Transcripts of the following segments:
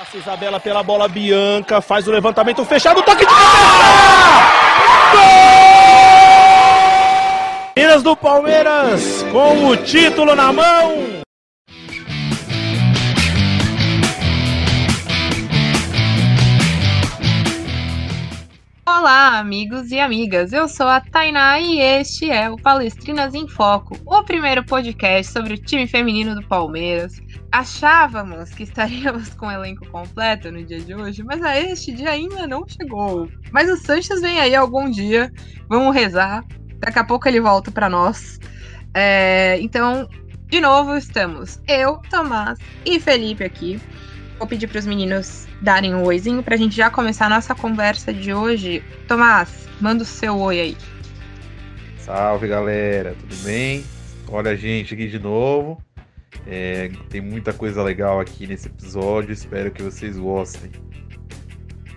Passa Isabela pela bola, Bianca faz o levantamento fechado, toque de cabeça! Gol! Minas do Palmeiras com o título na mão. Olá, amigos e amigas. Eu sou a Tainá e este é o Palestrinas em Foco, o primeiro podcast sobre o time feminino do Palmeiras. Achávamos que estaríamos com o elenco completo no dia de hoje, mas a este dia ainda não chegou. Mas o Sanches vem aí algum dia, vamos rezar. Daqui a pouco ele volta para nós. É, então, de novo, estamos eu, Tomás e Felipe aqui. Vou pedir para os meninos darem um oizinho para a gente já começar a nossa conversa de hoje. Tomás, manda o seu oi aí. Salve galera, tudo bem? Olha a gente aqui de novo. É, tem muita coisa legal aqui nesse episódio, espero que vocês gostem.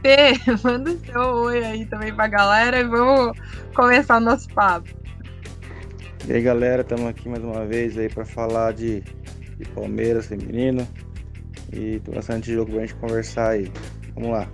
Fê, manda o seu oi aí também pra galera e vamos começar o nosso papo. E aí galera, estamos aqui mais uma vez aí para falar de, de Palmeiras feminino, e tem bastante jogo pra gente conversar aí. Vamos lá.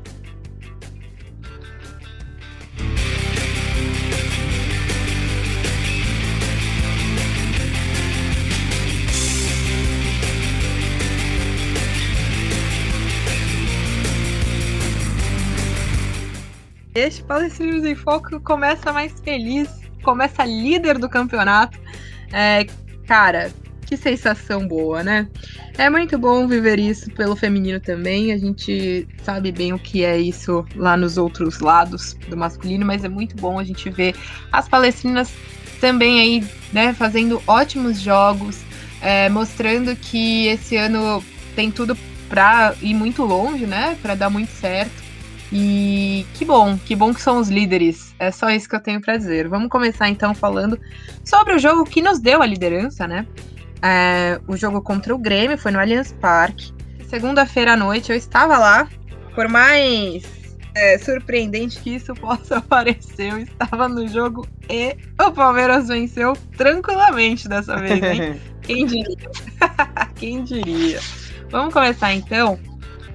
Este Palestinos em Foco começa mais feliz, começa líder do campeonato. É, cara, que sensação boa, né? É muito bom viver isso pelo feminino também. A gente sabe bem o que é isso lá nos outros lados do masculino, mas é muito bom a gente ver as palestrinas também aí, né, fazendo ótimos jogos, é, mostrando que esse ano tem tudo para ir muito longe, né, para dar muito certo. E que bom, que bom que são os líderes. É só isso que eu tenho para dizer. Vamos começar então falando sobre o jogo que nos deu a liderança, né? É, o jogo contra o Grêmio foi no Allianz Parque. Segunda-feira à noite eu estava lá. Por mais é, surpreendente que isso possa parecer, eu estava no jogo e o Palmeiras venceu tranquilamente dessa vez, hein? Quem diria? Quem diria? Vamos começar então.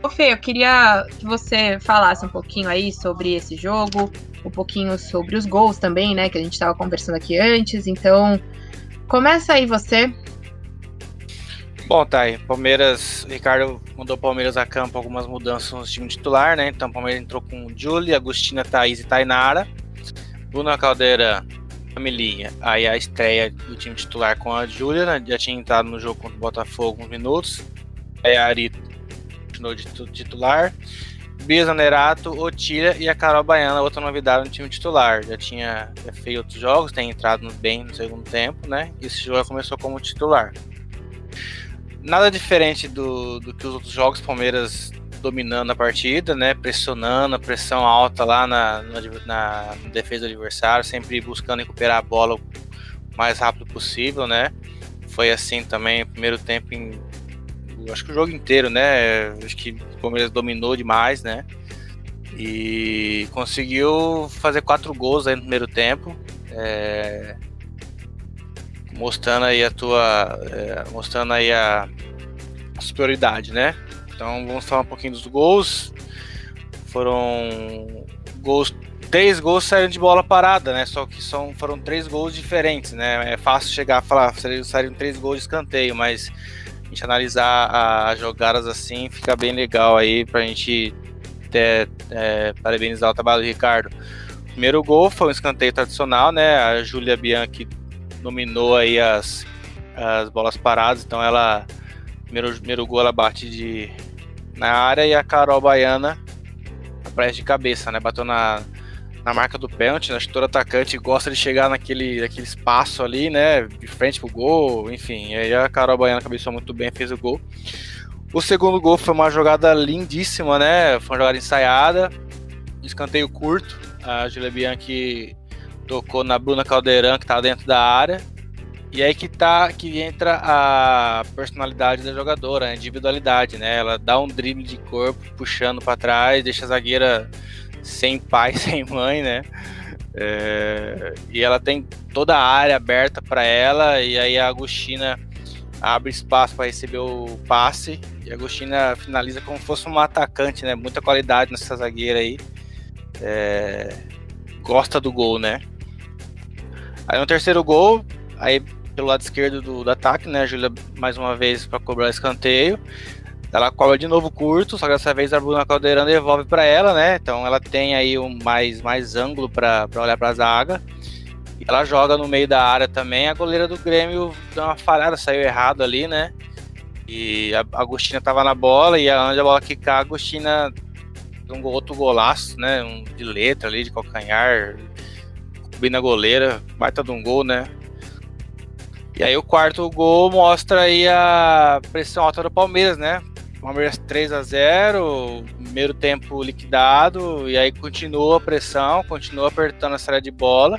Ô Fê, eu queria que você falasse um pouquinho aí sobre esse jogo, um pouquinho sobre os gols também, né? Que a gente estava conversando aqui antes. Então, começa aí você Bom, tá aí. Palmeiras, Ricardo mandou o Palmeiras a campo algumas mudanças no time titular, né? Então Palmeiras entrou com Julie, Agostina, Thaís e Tainara. Bruna Caldeira, Camilinha. Aí a estreia do time titular com a Júlia, né? Já tinha entrado no jogo contra o Botafogo uns minutos. Aí a Ari continuou de titular. Bia Nerato, Otília e a Carol Baiana, outra novidade no time titular. Já tinha feito outros jogos, tem entrado bem no segundo tempo, né? E esse jogo começou como titular nada diferente do, do que os outros jogos, Palmeiras dominando a partida, né? Pressionando, pressão alta lá na, na, na, defesa do adversário, sempre buscando recuperar a bola o mais rápido possível, né? Foi assim também primeiro tempo em. Acho que o jogo inteiro, né? Acho que o Palmeiras dominou demais, né? E conseguiu fazer quatro gols aí no primeiro tempo. É, mostrando aí a tua. É, mostrando aí a, a superioridade, né? Então vamos falar um pouquinho dos gols. Foram gols. Três gols saíram de bola parada, né? Só que são, foram três gols diferentes, né? É fácil chegar a falar, saíram três gols de escanteio, mas a gente analisar as jogadas assim fica bem legal aí pra gente ter, é, parabenizar o trabalho do Ricardo. Primeiro gol foi um escanteio tradicional, né? A Júlia Bianchi dominou aí as, as bolas paradas, então ela primeiro, primeiro gol ela bate de na área e a Carol Baiana aparece de cabeça, né? Bateu na, na marca do pênalti, acho que todo atacante gosta de chegar naquele, naquele espaço ali, né? De frente pro gol, enfim. E aí a Carol Baiana cabeçou muito bem, fez o gol. O segundo gol foi uma jogada lindíssima, né? Foi uma jogada ensaiada, escanteio curto. A Julia Bianchi tocou na Bruna Caldeirão, que tá dentro da área. E aí que tá que entra a personalidade da jogadora, a individualidade, né? Ela dá um drible de corpo, puxando para trás, deixa a zagueira sem pai, sem mãe, né? É, e ela tem toda a área aberta para ela, e aí a Agostina abre espaço para receber o passe e a Agostina finaliza como se fosse uma atacante, né? Muita qualidade nessa zagueira aí. É... Gosta do gol, né? Aí no terceiro gol, aí pelo lado esquerdo do, do ataque, né? A Júlia mais uma vez para cobrar escanteio. Ela cobra de novo curto, só que dessa vez a Bruna Caldeirão devolve para ela, né? Então ela tem aí um mais, mais ângulo para olhar para a zaga. Ela joga no meio da área também. A goleira do Grêmio deu uma falhada, saiu errado ali, né? E a Agostina tava na bola e a bola quicar, a Agostina um outro golaço, né? Um de letra ali, de calcanhar, cobrindo a goleira, baita de um gol, né? E aí o quarto gol mostra aí a pressão alta do Palmeiras, né? Palmeiras 3 a 0 primeiro tempo liquidado, e aí continua a pressão, continua apertando a série de bola.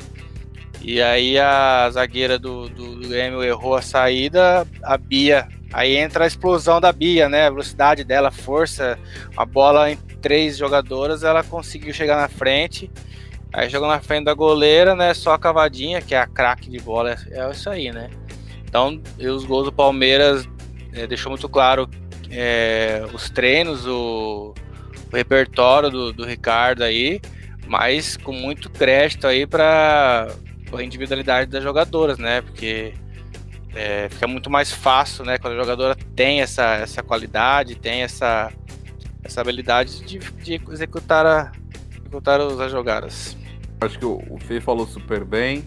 E aí a zagueira do, do, do Grêmio errou a saída, a Bia. Aí entra a explosão da Bia, né? A velocidade dela, a força, a bola em três jogadoras, ela conseguiu chegar na frente. Aí jogou na frente da goleira, né? Só a cavadinha, que é a craque de bola, é isso aí, né? Então, os gols do Palmeiras é, deixou muito claro é, os treinos, o, o repertório do, do, Ricardo aí, mas com muito crédito aí para a individualidade das jogadoras, né? Porque é, fica muito mais fácil, né? Quando a jogadora tem essa, essa qualidade, tem essa, essa habilidade de, de executar, a, executar as jogadas. Acho que o, o Fê falou super bem.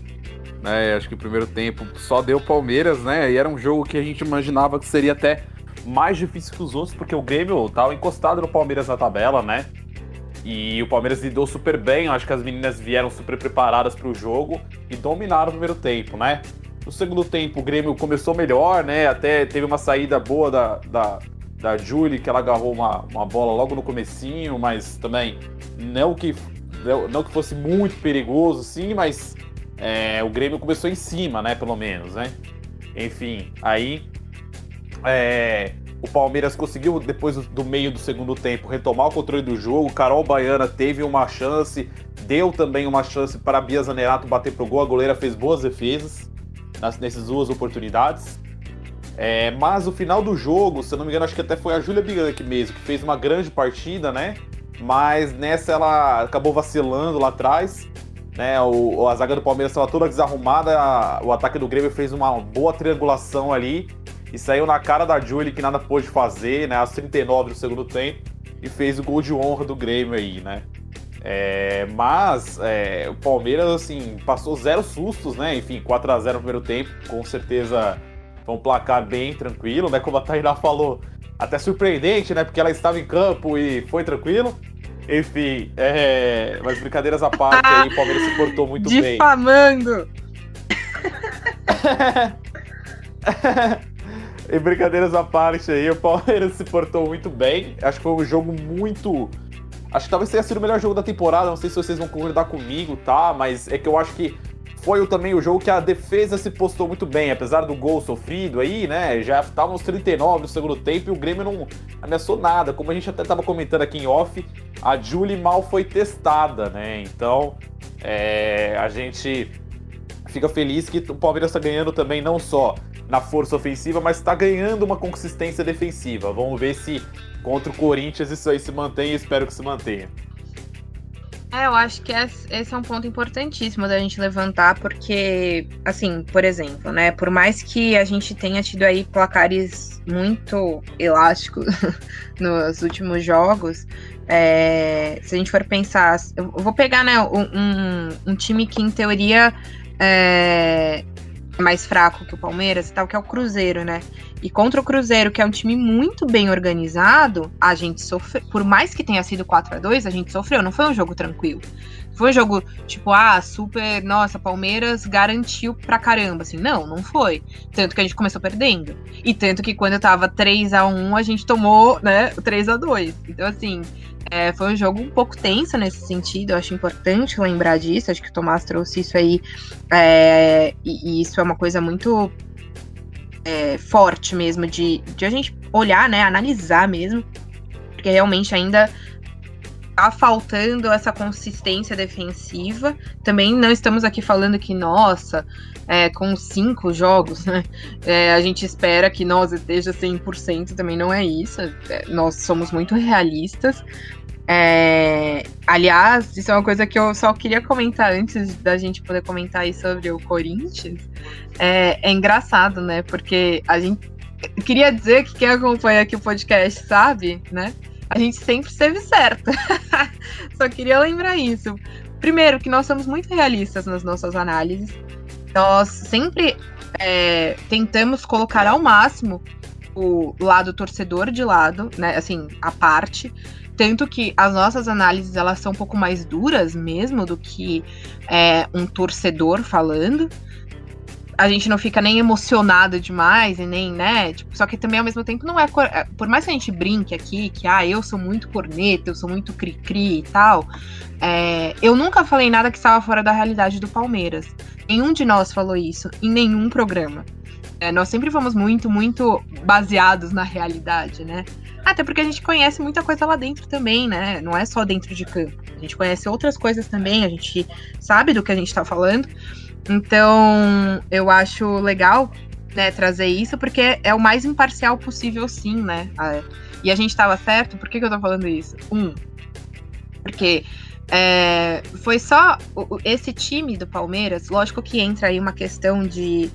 Né, acho que o primeiro tempo só deu Palmeiras, né? E era um jogo que a gente imaginava que seria até mais difícil que os outros, porque o Grêmio tava encostado no Palmeiras na tabela, né? E o Palmeiras lidou super bem, acho que as meninas vieram super preparadas para o jogo e dominaram o primeiro tempo, né? No segundo tempo, o Grêmio começou melhor, né? Até teve uma saída boa da, da, da Julie, que ela agarrou uma, uma bola logo no comecinho, mas também não que, não que fosse muito perigoso, sim, mas é, o Grêmio começou em cima, né? Pelo menos, né? Enfim, aí é, o Palmeiras conseguiu, depois do meio do segundo tempo, retomar o controle do jogo. Carol Baiana teve uma chance, deu também uma chance para Bia Zanerato bater pro gol. A goleira fez boas defesas nessas duas oportunidades. É, mas o final do jogo, se eu não me engano, acho que até foi a Júlia Bianchi mesmo, que fez uma grande partida, né? Mas nessa ela acabou vacilando lá atrás. Né, o, a zaga do Palmeiras estava toda desarrumada, o ataque do Grêmio fez uma boa triangulação ali e saiu na cara da Julie que nada pôde fazer, né? Aos 39 do segundo tempo. E fez o gol de honra do Grêmio aí, né? É, mas é, o Palmeiras, assim, passou zero sustos, né? Enfim, 4 a 0 no primeiro tempo. Com certeza foi um placar bem tranquilo, né? Como a Tainá falou, até surpreendente, né? Porque ela estava em campo e foi tranquilo. Enfim, é, mas brincadeiras à parte aí, o Palmeiras se portou muito Difamando. bem. Difamando! E brincadeiras à parte aí, o Palmeiras se portou muito bem. Acho que foi um jogo muito. Acho que talvez tenha sido o melhor jogo da temporada. Não sei se vocês vão concordar comigo, tá? Mas é que eu acho que foi também o jogo que a defesa se postou muito bem, apesar do gol sofrido aí, né? Já estavam nos 39 do segundo tempo e o Grêmio não ameaçou nada. Como a gente até estava comentando aqui em off, a Julie mal foi testada, né? Então, é, a gente fica feliz que o Palmeiras está ganhando também não só na força ofensiva, mas está ganhando uma consistência defensiva. Vamos ver se contra o Corinthians isso aí se mantém e espero que se mantenha. É, eu acho que esse é um ponto importantíssimo da gente levantar, porque, assim, por exemplo, né, por mais que a gente tenha tido aí placares muito elásticos nos últimos jogos, é, se a gente for pensar, eu vou pegar, né, um, um time que em teoria é, mais fraco que o Palmeiras e tal, que é o Cruzeiro, né? E contra o Cruzeiro, que é um time muito bem organizado, a gente sofreu. Por mais que tenha sido 4 a 2 a gente sofreu. Não foi um jogo tranquilo. Foi um jogo tipo, ah, super. Nossa, Palmeiras garantiu pra caramba. Assim, não, não foi. Tanto que a gente começou perdendo. E tanto que quando tava 3 a 1 a gente tomou, né, 3 a 2 Então, assim, é, foi um jogo um pouco tenso nesse sentido, eu acho importante lembrar disso, acho que o Tomás trouxe isso aí, é, e, e, isso é uma coisa muito é, forte mesmo, de, de a gente olhar, né, analisar mesmo, porque realmente ainda tá faltando essa consistência defensiva. Também não estamos aqui falando que, nossa, é, com cinco jogos, né? É, a gente espera que nós esteja 100%, também não é isso. É, nós somos muito realistas. É, aliás, isso é uma coisa que eu só queria comentar antes da gente poder comentar aí sobre o Corinthians. É, é engraçado, né? Porque a gente. Queria dizer que quem acompanha aqui o podcast sabe, né? A gente sempre esteve certa. só queria lembrar isso. Primeiro, que nós somos muito realistas nas nossas análises. Nós sempre é, tentamos colocar ao máximo o lado torcedor de lado, né? Assim, a parte. Tanto que as nossas análises elas são um pouco mais duras mesmo do que é, um torcedor falando a gente não fica nem emocionado demais e nem, né? Tipo, só que também ao mesmo tempo não é. é por mais que a gente brinque aqui, que ah, eu sou muito corneta, eu sou muito cri-cri e tal, é, eu nunca falei nada que estava fora da realidade do Palmeiras. Nenhum de nós falou isso em nenhum programa. É, nós sempre fomos muito, muito baseados na realidade, né? Até porque a gente conhece muita coisa lá dentro também, né? Não é só dentro de campo. A gente conhece outras coisas também, a gente sabe do que a gente tá falando. Então, eu acho legal né, trazer isso, porque é o mais imparcial possível, sim, né? E a gente estava certo, por que, que eu tô falando isso? Um, porque é, foi só esse time do Palmeiras, lógico que entra aí uma questão de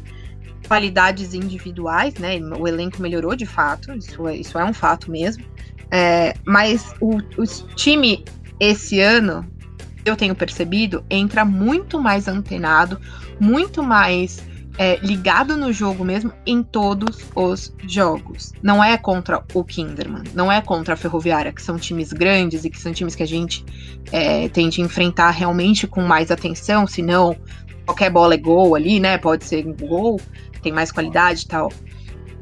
qualidades individuais, né? O elenco melhorou de fato, isso é, isso é um fato mesmo. É, mas o, o time esse ano eu tenho percebido, entra muito mais antenado, muito mais é, ligado no jogo mesmo em todos os jogos. Não é contra o Kinderman, não é contra a Ferroviária, que são times grandes e que são times que a gente é, tem de enfrentar realmente com mais atenção, senão qualquer bola é gol ali, né? Pode ser gol, tem mais qualidade e tal.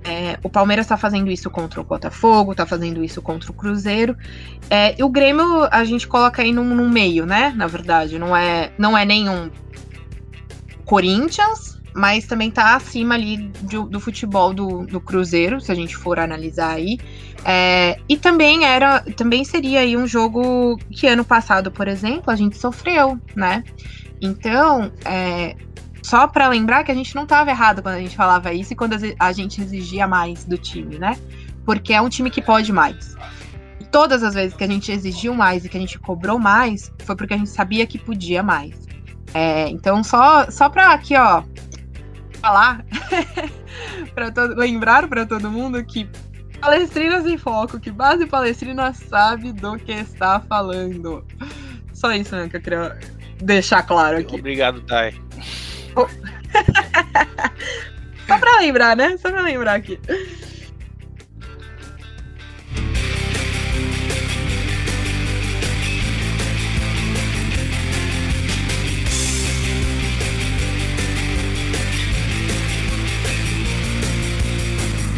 É, o Palmeiras está fazendo isso contra o Botafogo, está fazendo isso contra o Cruzeiro. É, e o Grêmio a gente coloca aí num, num, meio, né? Na verdade, não é, não é nenhum Corinthians, mas também está acima ali do, do futebol do, do, Cruzeiro, se a gente for analisar aí. É, e também era, também seria aí um jogo que ano passado, por exemplo, a gente sofreu, né? Então, é, só para lembrar que a gente não estava errado quando a gente falava isso e quando a gente exigia mais do time, né? Porque é um time que pode mais. E todas as vezes que a gente exigiu mais e que a gente cobrou mais, foi porque a gente sabia que podia mais. É, então, só, só para aqui, ó, falar, para lembrar para todo mundo que Palestrinas em Foco, que Base Palestrina sabe do que está falando. Só isso né, que eu queria deixar claro aqui. Obrigado, Thay. Só pra lembrar, né? Só pra lembrar aqui.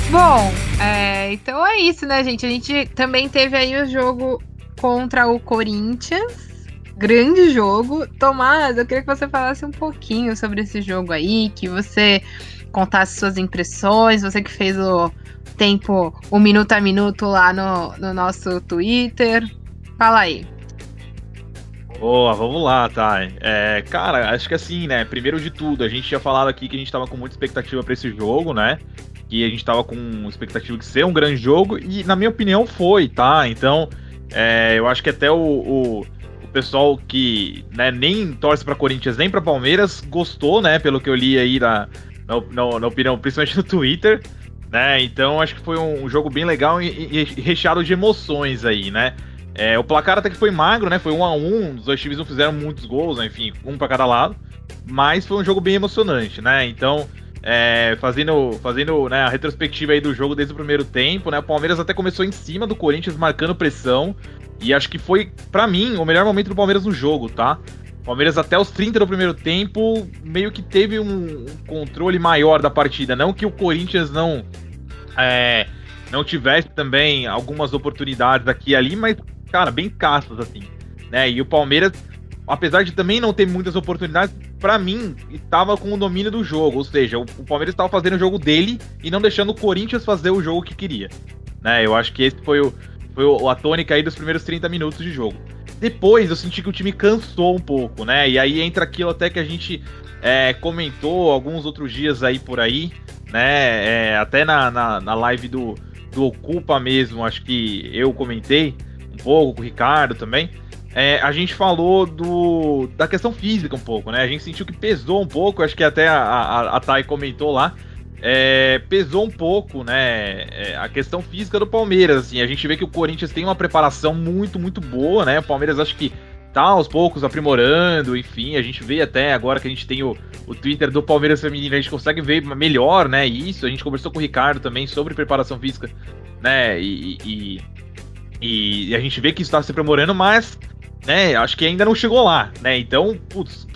Bom, é, então é isso, né, gente? A gente também teve aí o jogo contra o Corinthians grande jogo. Tomás, eu queria que você falasse um pouquinho sobre esse jogo aí, que você contasse suas impressões, você que fez o tempo, o minuto a minuto lá no, no nosso Twitter. Fala aí. Boa, vamos lá, tá. É, cara, acho que assim, né? Primeiro de tudo, a gente tinha falado aqui que a gente tava com muita expectativa para esse jogo, né? Que a gente tava com expectativa de ser um grande jogo, e na minha opinião foi, tá? Então, é, eu acho que até o, o pessoal que né, nem torce para Corinthians nem para Palmeiras gostou, né? Pelo que eu li aí na, na, na, opinião, principalmente no Twitter. Né? Então acho que foi um, jogo bem legal e, e, recheado de emoções aí, né? É, o placar até que foi magro, né? Foi um a um, os dois times não fizeram muitos gols, né? enfim, um para cada lado. Mas foi um jogo bem emocionante, né? Então, é, fazendo, fazendo né, a retrospectiva aí do jogo desde o primeiro tempo, né? O Palmeiras até começou em cima do Corinthians, marcando pressão. E acho que foi, para mim, o melhor momento do Palmeiras no jogo, tá? O Palmeiras até os 30 do primeiro tempo meio que teve um controle maior da partida. Não que o Corinthians não é, não tivesse também algumas oportunidades aqui e ali, mas, cara, bem castas, assim. Né? E o Palmeiras, apesar de também não ter muitas oportunidades, para mim, estava com o domínio do jogo. Ou seja, o, o Palmeiras estava fazendo o jogo dele e não deixando o Corinthians fazer o jogo que queria. Né? Eu acho que esse foi o, foi a tônica aí dos primeiros 30 minutos de jogo. depois eu senti que o time cansou um pouco, né? E aí entra aquilo até que a gente é, comentou alguns outros dias aí por aí, né? É, até na, na, na, live do, do Ocupa mesmo, acho que eu comentei um pouco com o Ricardo também. É, a gente falou do, da questão física um pouco, né? A gente sentiu que pesou um pouco, acho que até a, a, a Thay comentou lá. É, pesou um pouco, né, é, a questão física do Palmeiras, assim, a gente vê que o Corinthians tem uma preparação muito, muito boa, né, o Palmeiras acho que tá aos poucos aprimorando, enfim, a gente vê até agora que a gente tem o, o Twitter do Palmeiras Feminino, a gente consegue ver melhor, né, isso, a gente conversou com o Ricardo também sobre preparação física, né, e, e, e a gente vê que isso tá se aprimorando, mas, né, acho que ainda não chegou lá, né, então, putz,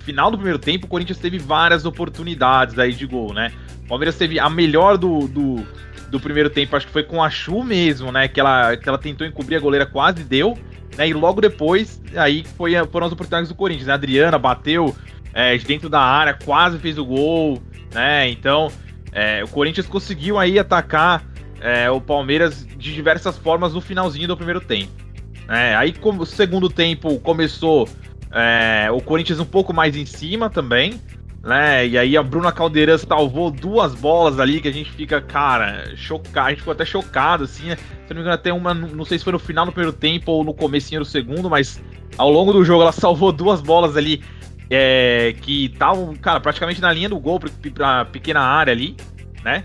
final do primeiro tempo, o Corinthians teve várias oportunidades aí de gol, né, o Palmeiras teve a melhor do, do, do primeiro tempo, acho que foi com a Chu mesmo, né, que ela, que ela tentou encobrir a goleira, quase deu, né? E logo depois, aí foi, foram as oportunidades do Corinthians. Né? A Adriana bateu é, dentro da área, quase fez o gol, né? Então, é, o Corinthians conseguiu aí atacar é, o Palmeiras de diversas formas no finalzinho do primeiro tempo. É, aí, como segundo tempo começou, é, o Corinthians um pouco mais em cima também, né? E aí a Bruna Caldeirão salvou duas bolas ali que a gente fica, cara, chocado. A gente ficou até chocado, assim, né? Se não me engano, até uma, não sei se foi no final do primeiro tempo ou no comecinho do segundo, mas ao longo do jogo ela salvou duas bolas ali é, que estavam, cara, praticamente na linha do gol pra pequena área ali, né?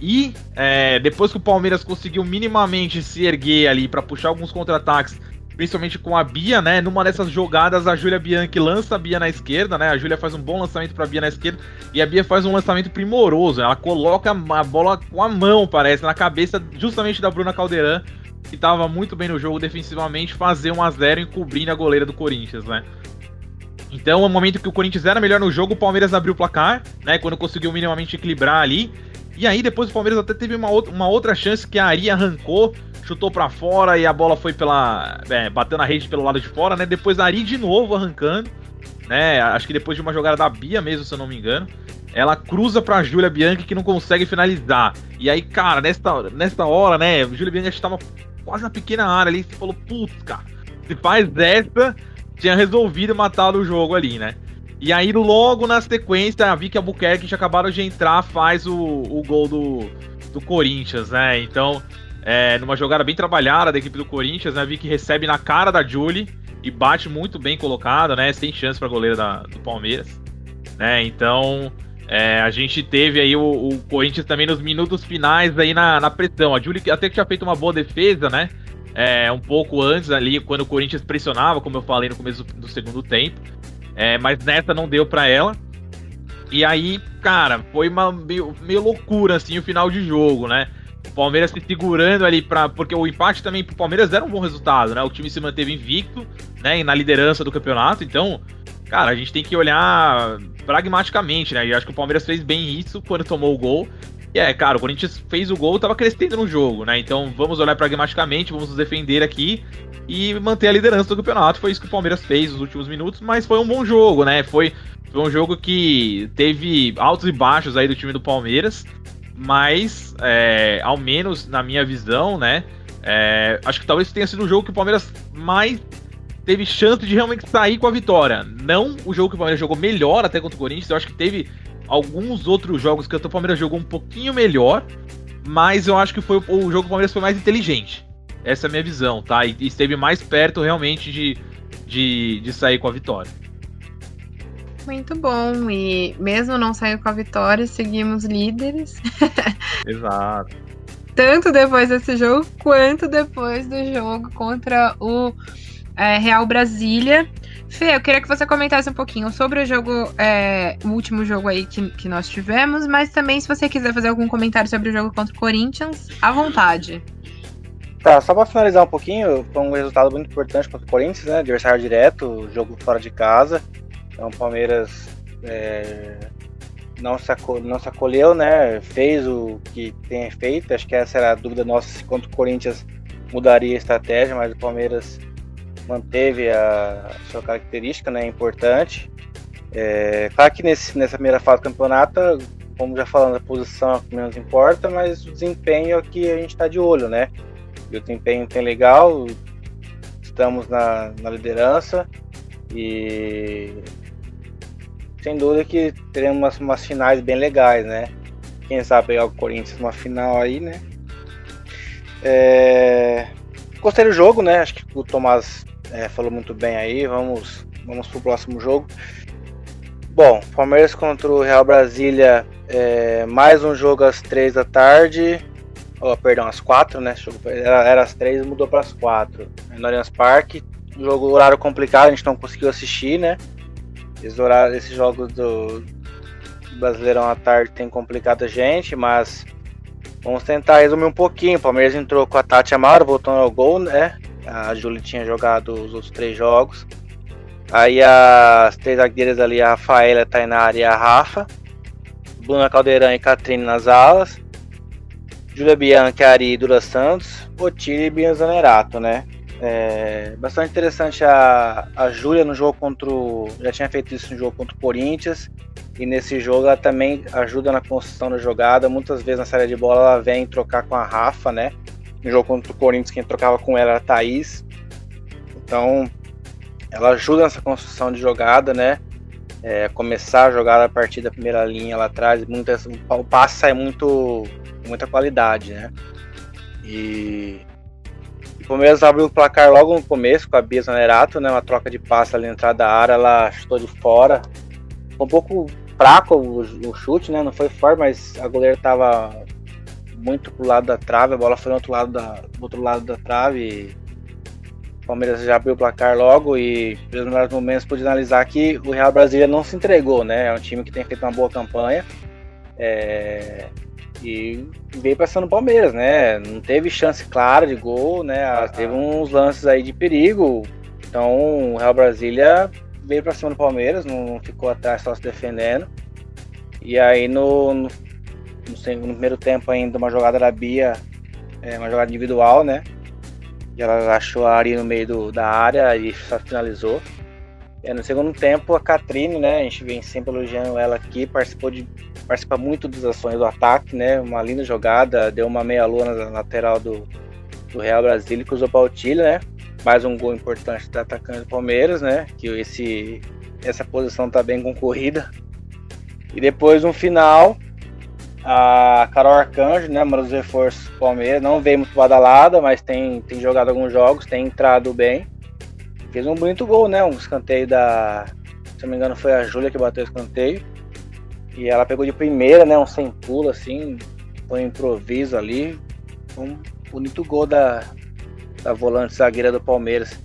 E é, depois que o Palmeiras conseguiu minimamente se erguer ali para puxar alguns contra-ataques, principalmente com a Bia, né? Numa dessas jogadas, a Júlia Bianchi lança a Bia na esquerda, né? A Júlia faz um bom lançamento para a Bia na esquerda e a Bia faz um lançamento primoroso. Ela coloca a bola com a mão, parece, na cabeça justamente da Bruna Caldeirão, que estava muito bem no jogo defensivamente, fazer 1 a 0 encobrindo a goleira do Corinthians, né? Então, no momento que o Corinthians era melhor no jogo, o Palmeiras abriu o placar, né? Quando conseguiu minimamente equilibrar ali. E aí, depois o Palmeiras até teve uma outra, uma outra chance que a Ari arrancou chutou para fora e a bola foi pela. É, bateu na rede pelo lado de fora, né? Depois a Ari de novo arrancando, né? Acho que depois de uma jogada da Bia mesmo, se eu não me engano. Ela cruza pra Júlia Bianchi que não consegue finalizar. E aí, cara, nesta, nesta hora, né? Júlia Bianchi estava quase na pequena área ali. Você falou, putz, cara, se faz dessa, tinha resolvido matar o jogo ali, né? E aí, logo na sequência, a Vicky Albuquerque, que acabaram de entrar, faz o, o gol do, do Corinthians, né? Então, é, numa jogada bem trabalhada da equipe do Corinthians, né? Vi que recebe na cara da Julie e bate muito bem colocada, né? Sem chance para goleira da, do Palmeiras, né? Então é, a gente teve aí o, o, Corinthians também nos minutos finais aí na, na pressão. A Julie até que tinha feito uma boa defesa, né? É, um pouco antes ali, quando o Corinthians pressionava, como eu falei no começo do segundo tempo. É, mas nessa não deu para ela. E aí, cara, foi uma meio, meio loucura assim o final de jogo, né? O Palmeiras se segurando ali para porque o empate também pro Palmeiras era um bom resultado, né? O time se manteve invicto, né, e na liderança do campeonato. Então, cara, a gente tem que olhar pragmaticamente, né? E acho que o Palmeiras fez bem isso quando tomou o gol. E é, cara, o Corinthians fez o gol, tava crescendo no jogo, né? Então, vamos olhar pragmaticamente, vamos nos defender aqui e manter a liderança do campeonato. Foi isso que o Palmeiras fez nos últimos minutos, mas foi um bom jogo, né? Foi, foi um jogo que teve altos e baixos aí do time do Palmeiras mas é, ao menos na minha visão, né? É, acho que talvez tenha sido o jogo que o Palmeiras mais teve chance de realmente sair com a vitória. Não o jogo que o Palmeiras jogou melhor até contra o Corinthians. Eu acho que teve alguns outros jogos que o Palmeiras jogou um pouquinho melhor, mas eu acho que foi o jogo que o Palmeiras foi mais inteligente. Essa é a minha visão, tá? E esteve mais perto realmente de, de, de sair com a vitória. Muito bom. E mesmo não saindo com a vitória, seguimos líderes. Exato. Tanto depois desse jogo, quanto depois do jogo contra o é, Real Brasília. Fê, eu queria que você comentasse um pouquinho sobre o jogo, é, o último jogo aí que, que nós tivemos, mas também se você quiser fazer algum comentário sobre o jogo contra o Corinthians, à vontade. Tá, só para finalizar um pouquinho, foi um resultado muito importante contra o Corinthians, né? Adversário direto, jogo fora de casa. Então o Palmeiras é, não, se não se acolheu, né? Fez o que tem feito. Acho que essa era a dúvida nossa se contra o Corinthians mudaria a estratégia, mas o Palmeiras manteve a, sua característica, né? Importante. É, claro que nesse, nessa primeira fase do campeonato, como já falando, a posição é o que menos importa, mas o desempenho é o que a gente está de olho, né? E o desempenho tem legal, estamos na, na liderança e sem dúvida que teremos umas, umas, finais bem legais, né? Quem sabe pegar o Corinthians numa final aí, né? É... Gostei do jogo, né? Acho que o Tomás é, falou muito bem aí. Vamos, vamos pro próximo jogo. Bom, Palmeiras contra o Real Brasília, é, mais um jogo às três da tarde. Oh, perdão, às quatro, né? Era, era às três, mudou para as quatro. No Allianz Parque. Jogo horário complicado, a gente não conseguiu assistir, né? Horários, esses jogos do Brasileirão à tarde tem complicado a gente, mas vamos tentar resumir um pouquinho. O Palmeiras entrou com a Tati Amaro, voltando ao gol, né? A Júlia tinha jogado os outros três jogos. Aí as três zagueiras ali, a Rafaela, a Tainara e a Rafa. Bruna Caldeirão e Catrine nas alas. Júlia Bianca, Ari e Dura Santos. Otiri e Bia Zanerato, né? É bastante interessante a, a Júlia no jogo contra o. Já tinha feito isso no jogo contra o Corinthians. E nesse jogo ela também ajuda na construção da jogada. Muitas vezes na série de bola ela vem trocar com a Rafa, né? No jogo contra o Corinthians, quem trocava com ela era a Thaís. Então, ela ajuda nessa construção de jogada, né? É, começar a jogar a partir da primeira linha lá atrás, muitas, o passe sai muito, muita qualidade, né? E o Palmeiras abriu o placar logo no começo com a Bia Zanerato, né? Uma troca de passe ali na entrada da área, ela chutou de fora. um pouco fraco o, o, chute, né? Não foi forte, mas a goleira estava muito pro lado da trave, a bola foi no outro lado da, do outro lado da trave. O Palmeiras já abriu o placar logo e, nos melhores momentos, pude analisar que o Real Brasília não se entregou, né? É um time que tem feito uma boa campanha. É, e veio passando o Palmeiras, né? Não teve chance clara de gol, né? Ah, teve uns lances aí de perigo. Então o Real Brasília veio pra cima do Palmeiras, não ficou atrás só se defendendo. E aí no, no, no, no primeiro tempo ainda uma jogada da Bia, é, uma jogada individual, né? E ela achou a Ari no meio do, da área e só finalizou. E no segundo tempo, a Catrine, né? A gente vem sempre elogiando ela aqui, participou de participa muito das ações do ataque, né? Uma linda jogada, deu uma meia-lua na lateral do, do Real Brasília que usou Pautilha, né? Mais um gol importante da atacante do Palmeiras, né? Que esse, essa posição tá bem concorrida. E depois no final, a Carol Arcanjo, né? Uma dos reforços do Palmeiras, não veio muito badalada, mas tem, tem jogado alguns jogos, tem entrado bem. Fez um bonito gol, né? Um escanteio da. Se não me engano, foi a Júlia que bateu o escanteio. E ela pegou de primeira, né? Um sem pulo, assim. Foi um improviso ali. Um bonito gol da, da volante zagueira do Palmeiras.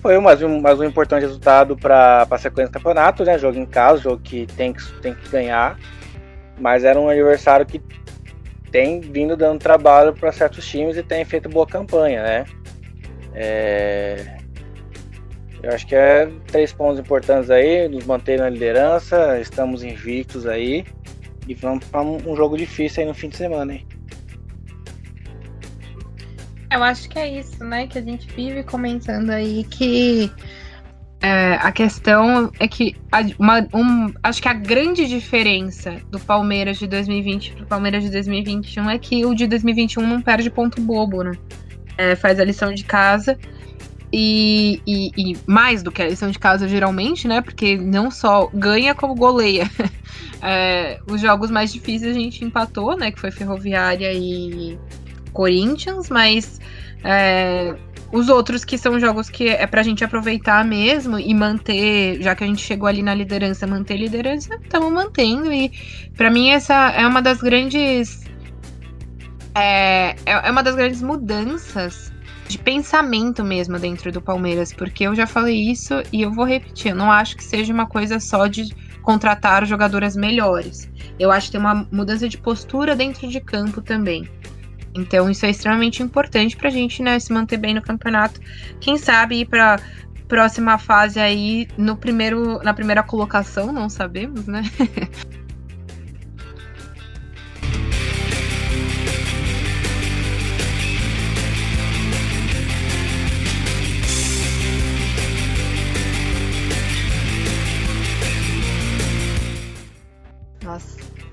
Foi mais um, mais um importante resultado para a sequência do campeonato, né? Jogo em casa, jogo que tem que, tem que ganhar. Mas era um adversário que tem vindo dando trabalho para certos times e tem feito boa campanha, né? É, eu acho que é três pontos importantes aí, nos manter na liderança, estamos invictos aí e vamos para um jogo difícil aí no fim de semana, hein? Eu acho que é isso, né? Que a gente vive comentando aí que é, a questão é que uma, um, acho que a grande diferença do Palmeiras de 2020 para o Palmeiras de 2021 é que o de 2021 não perde ponto bobo, né? É, faz a lição de casa e, e, e, mais do que a lição de casa, geralmente, né? Porque não só ganha, como goleia. É, os jogos mais difíceis a gente empatou, né? Que foi Ferroviária e Corinthians, mas é, os outros que são jogos que é pra gente aproveitar mesmo e manter, já que a gente chegou ali na liderança, manter liderança, estamos mantendo. E para mim essa é uma das grandes. É, é, é uma das grandes mudanças de pensamento mesmo dentro do Palmeiras, porque eu já falei isso e eu vou repetir, eu não acho que seja uma coisa só de contratar jogadoras melhores. Eu acho que tem uma mudança de postura dentro de campo também. Então isso é extremamente importante pra gente, né, se manter bem no campeonato. Quem sabe ir pra próxima fase aí no primeiro na primeira colocação, não sabemos, né?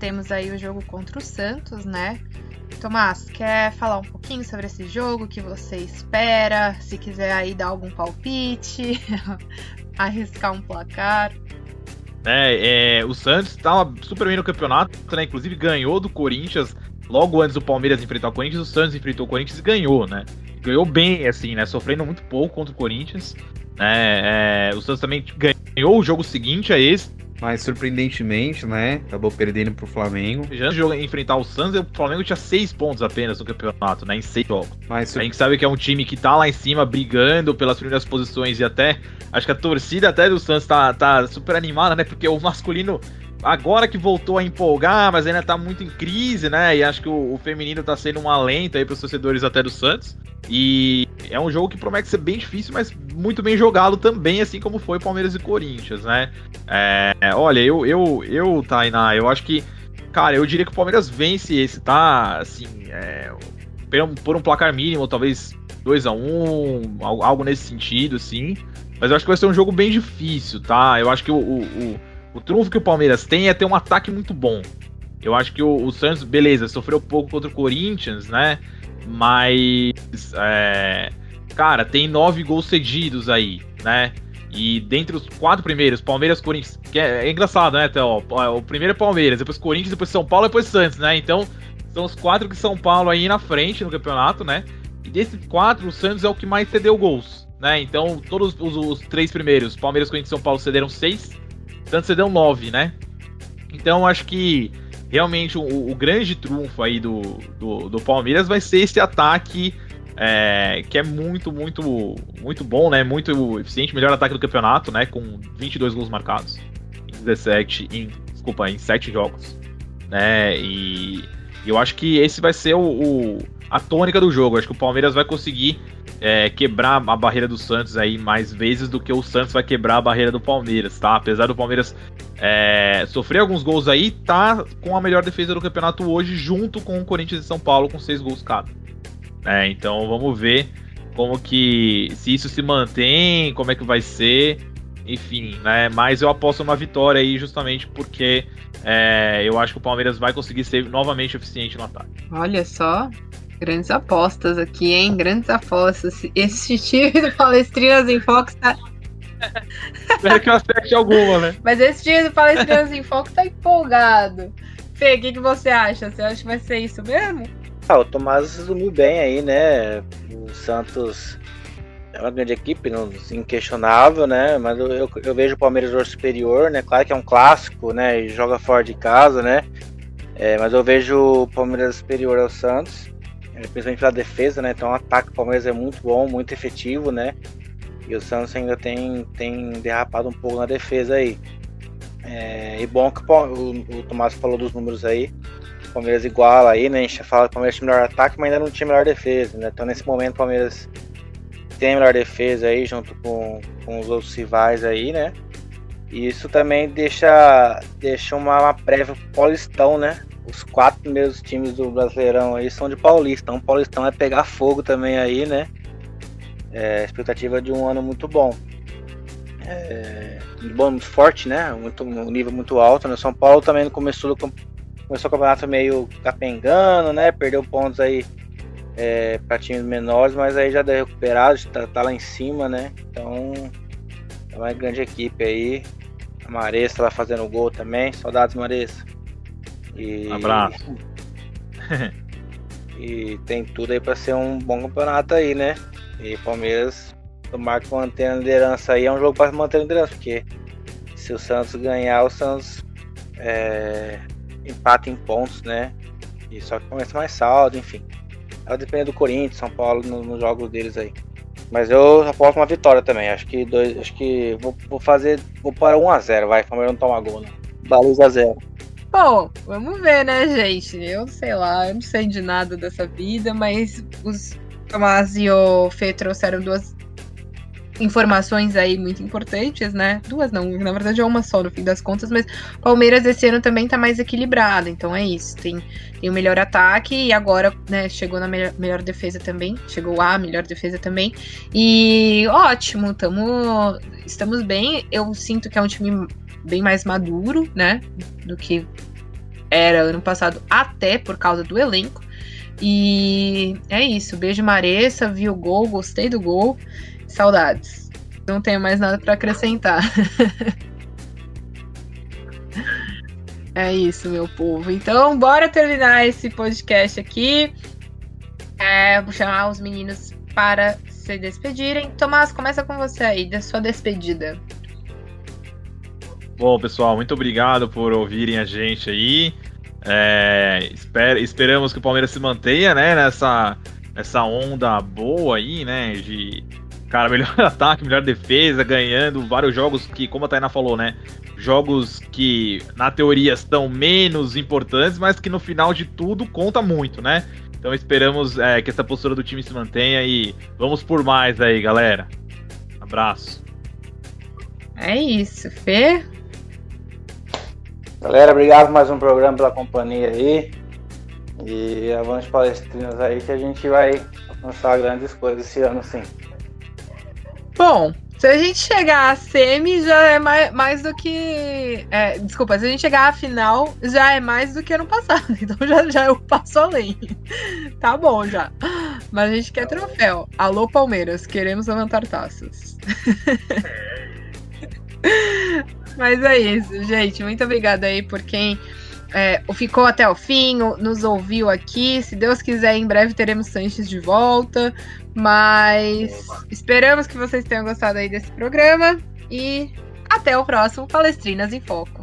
temos aí o jogo contra o Santos, né? Tomás, quer falar um pouquinho sobre esse jogo? O que você espera? Se quiser aí dar algum palpite, arriscar um placar. É, é, o Santos estava super bem no campeonato, né? Inclusive ganhou do Corinthians logo antes do Palmeiras enfrentar o Corinthians. O Santos enfrentou o Corinthians e ganhou, né? Ganhou bem, assim, né? Sofrendo muito pouco contra o Corinthians. É, é, o Santos também ganhou o jogo seguinte a esse, mas surpreendentemente, né? Acabou perdendo pro Flamengo. Já antes de enfrentar o Santos, o Flamengo tinha seis pontos apenas no campeonato, né? Em seis jogos. Mas a gente sabe que é um time que tá lá em cima brigando pelas primeiras posições e até. Acho que a torcida até do Santos tá, tá super animada, né? Porque o masculino agora que voltou a empolgar, mas ainda tá muito em crise, né? E acho que o, o feminino tá sendo um alento aí pros torcedores até do Santos. E é um jogo que promete ser bem difícil, mas muito bem jogado também, assim como foi Palmeiras e Corinthians, né? É, olha, eu, eu, eu, Tainá, eu acho que, cara, eu diria que o Palmeiras vence esse, tá? Assim, é, por um placar mínimo, talvez 2 a 1 um, algo nesse sentido, assim. Mas eu acho que vai ser um jogo bem difícil, tá? Eu acho que o, o, o trunfo que o Palmeiras tem é ter um ataque muito bom. Eu acho que o, o Santos, beleza, sofreu pouco contra o Corinthians, né? Mas, é, cara, tem nove gols cedidos aí, né? E dentre os quatro primeiros, Palmeiras, Corinthians. É, é engraçado, né? O primeiro é Palmeiras, depois Corinthians, depois São Paulo, depois Santos, né? Então, são os quatro que São Paulo aí na frente no campeonato, né? E desses quatro, o Santos é o que mais cedeu gols, né? Então, todos os, os três primeiros, Palmeiras, Corinthians e São Paulo, cederam seis. Santos cedeu nove, né? Então, acho que realmente o, o grande trunfo aí do, do, do, Palmeiras vai ser esse ataque é, que é muito, muito, muito bom, né? Muito eficiente, melhor ataque do campeonato, né? Com 22 gols marcados em 17, em, desculpa, em 7 jogos, né? E eu acho que esse vai ser o, o a tônica do jogo. Acho que o Palmeiras vai conseguir é, quebrar a barreira do Santos aí mais vezes do que o Santos vai quebrar a barreira do Palmeiras, tá? Apesar do Palmeiras é, sofrer alguns gols aí, tá com a melhor defesa do campeonato hoje, junto com o Corinthians e São Paulo, com seis gols cada. É, então vamos ver como que. se isso se mantém, como é que vai ser. Enfim, né? Mas eu aposto uma vitória aí justamente porque é, eu acho que o Palmeiras vai conseguir ser novamente eficiente no ataque. Olha só, Grandes apostas aqui, hein? Grandes apostas. Esse time do Palestrinas em Fox tá. Espero que eu acerte alguma, né? Mas esse time do Palestrinas em Fox tá empolgado. Fê, o que, que você acha? Você acha que vai ser isso mesmo? Ah, o Tomás resumiu bem aí, né? O Santos é uma grande equipe, não, inquestionável, né? Mas eu, eu, eu vejo o Palmeiras hoje superior, né? Claro que é um clássico, né? E joga fora de casa, né? É, mas eu vejo o Palmeiras superior ao Santos. É, principalmente pela defesa, né? Então o ataque do Palmeiras é muito bom, muito efetivo, né? E o Santos ainda tem, tem derrapado um pouco na defesa aí. É, e bom que o, o Tomás falou dos números aí. O Palmeiras iguala aí, né? A gente fala que o Palmeiras tinha melhor ataque, mas ainda não tinha melhor defesa, né? Então nesse momento o Palmeiras tem melhor defesa aí, junto com, com os outros rivais aí, né? E isso também deixa, deixa uma, uma prévia pro Paulistão, né? Os quatro primeiros times do Brasileirão aí são de Paulista. Então, Paulistão é pegar fogo também aí, né? É, expectativa de um ano muito bom. É, bom, muito forte, né? Muito, um nível muito alto. Né? São Paulo também começou, começou o campeonato meio capengando, né? Perdeu pontos aí é, para times menores, mas aí já deu recuperado, tá, tá lá em cima, né? Então é uma grande equipe aí. A Maressa lá fazendo gol também. Saudades, Maressa. E... Abraço. e tem tudo aí para ser um bom campeonato aí, né? E Palmeiras, tomar que manter a liderança aí é um jogo para manter a liderança, porque se o Santos ganhar, o Santos é, empata em pontos, né? E só que começa mais saldo, enfim. Ela depende do Corinthians, São Paulo nos no jogos deles aí. Mas eu aposto uma vitória também. Acho que dois, acho que vou, vou fazer, vou para 1 a 0, vai. Palmeiras não toma gol, né? Baliza 0. Bom, vamos ver, né, gente? Eu sei lá, eu não sei de nada dessa vida, mas os Tomás e o Fê trouxeram duas informações aí muito importantes, né? Duas não, na verdade é uma só no fim das contas, mas Palmeiras esse ano também tá mais equilibrado, então é isso. Tem, tem o melhor ataque e agora, né, chegou na melhor, melhor defesa também, chegou a melhor defesa também. E ótimo, tamo, estamos bem. Eu sinto que é um time bem mais maduro, né? Do que era ano passado, até por causa do elenco. E é isso. Beijo, Maressa. Vi o gol, gostei do gol. Saudades. Não tenho mais nada para acrescentar. é isso, meu povo. Então, bora terminar esse podcast aqui. É, vou chamar os meninos para se despedirem. Tomás, começa com você aí, da sua despedida. Bom, pessoal, muito obrigado por ouvirem a gente aí. É, esper, esperamos que o Palmeiras se mantenha, né, nessa, nessa onda boa aí, né, de cara, melhor ataque, melhor defesa, ganhando vários jogos que, como a Tainá falou, né, jogos que na teoria estão menos importantes, mas que no final de tudo conta muito, né? Então esperamos é, que essa postura do time se mantenha e vamos por mais aí, galera. Abraço. É isso, Fê. Galera, obrigado por mais um programa pela companhia aí. E avante palestrinas aí que a gente vai lançar grandes coisas esse ano sim. Bom, se a gente chegar a semi, já é mais, mais do que. É, desculpa, se a gente chegar à final, já é mais do que ano passado. Então já, já eu passo além. Tá bom já. Mas a gente quer troféu. Alô, Palmeiras, queremos levantar taças. Mas é isso, gente. Muito obrigada aí por quem é, ficou até o fim, nos ouviu aqui. Se Deus quiser, em breve teremos Sanches de volta. Mas esperamos que vocês tenham gostado aí desse programa. E até o próximo Palestrinas em Foco.